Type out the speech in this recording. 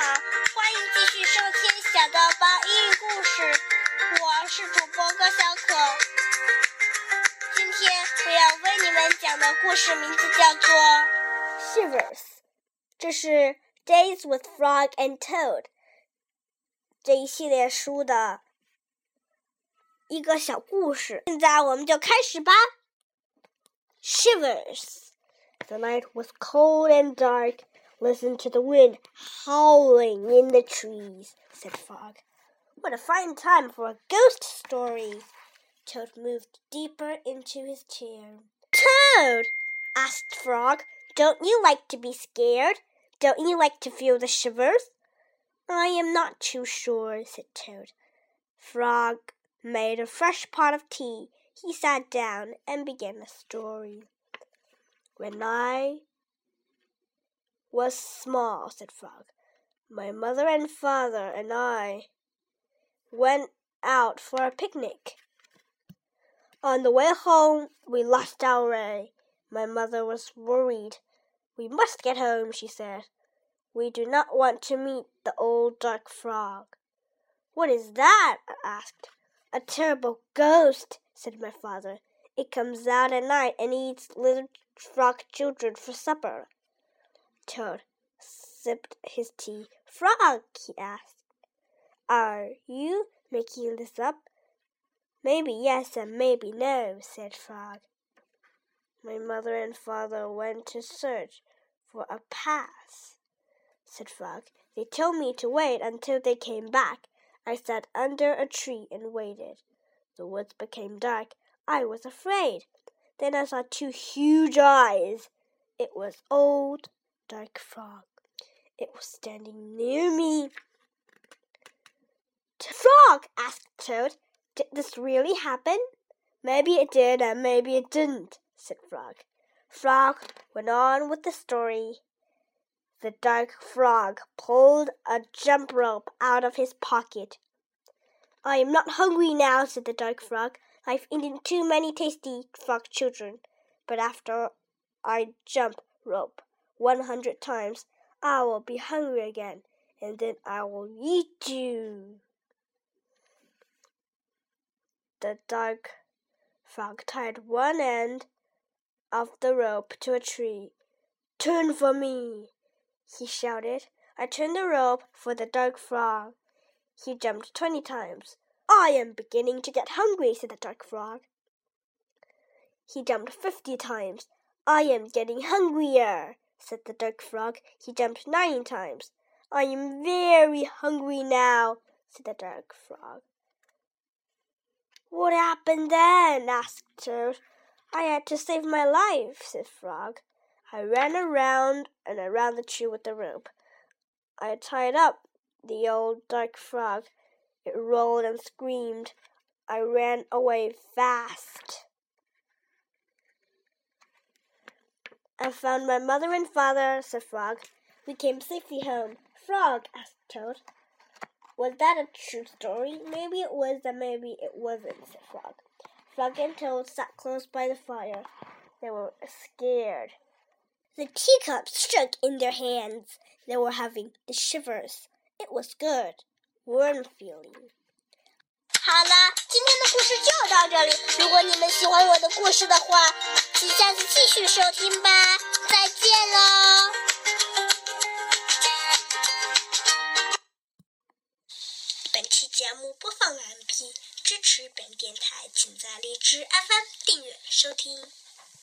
好，欢迎继续收听小豆包英语故事。我是主播高小可。今天我要为你们讲的故事名字叫做《Shivers》，这是《Days with Frog and Toad》这一系列书的一个小故事。现在我们就开始吧。Shivers. The night was cold and dark. Listen to the wind howling in the trees, said Frog. What a fine time for a ghost story. Toad moved deeper into his chair. Toad, asked Frog, don't you like to be scared? Don't you like to feel the shivers? I am not too sure, said Toad. Frog made a fresh pot of tea. He sat down and began a story. When I was small, said Frog. My mother and father and I went out for a picnic. On the way home, we lost our way. My mother was worried. We must get home, she said. We do not want to meet the old dark frog. What is that? I asked. A terrible ghost, said my father. It comes out at night and eats little frog children for supper. Toad sipped his tea. Frog, he asked, are you making this up? Maybe yes and maybe no, said Frog. My mother and father went to search for a pass, said Frog. They told me to wait until they came back. I sat under a tree and waited. The woods became dark. I was afraid. Then I saw two huge eyes. It was old Dark Frog. It was standing near me. Frog, asked Toad, did this really happen? Maybe it did and maybe it didn't, said Frog. Frog went on with the story. The dark frog pulled a jump rope out of his pocket. I am not hungry now, said the dark frog. I've eaten too many tasty frog children. But after I jump rope one hundred times, I will be hungry again, and then I will eat you. The dark frog tied one end of the rope to a tree. Turn for me, he shouted. I turned the rope for the dark frog. He jumped twenty times. I am beginning to get hungry, said the dark frog. He jumped fifty times. I am getting hungrier, said the dark frog. He jumped nine times. I am very hungry now, said the dark frog. What happened then? asked Toad. I had to save my life, said Frog. I ran around and around the tree with the rope. I tied up the old dark frog. It rolled and screamed. I ran away fast. I found my mother and father, said Frog. We came safely home. Frog, asked Toad. Was that a true story? Maybe it was and maybe it wasn't, said Frog. Frog and Toad sat close by the fire. They were scared. The teacups shook in their hands. They were having the shivers. It was good, warm feeling. 好了，今天的故事就到这里。如果你们喜欢我的故事的话，请下次继 续收听吧。再见喽！本期节目播放完毕，支持本电台，请在荔枝 FM 订阅收听。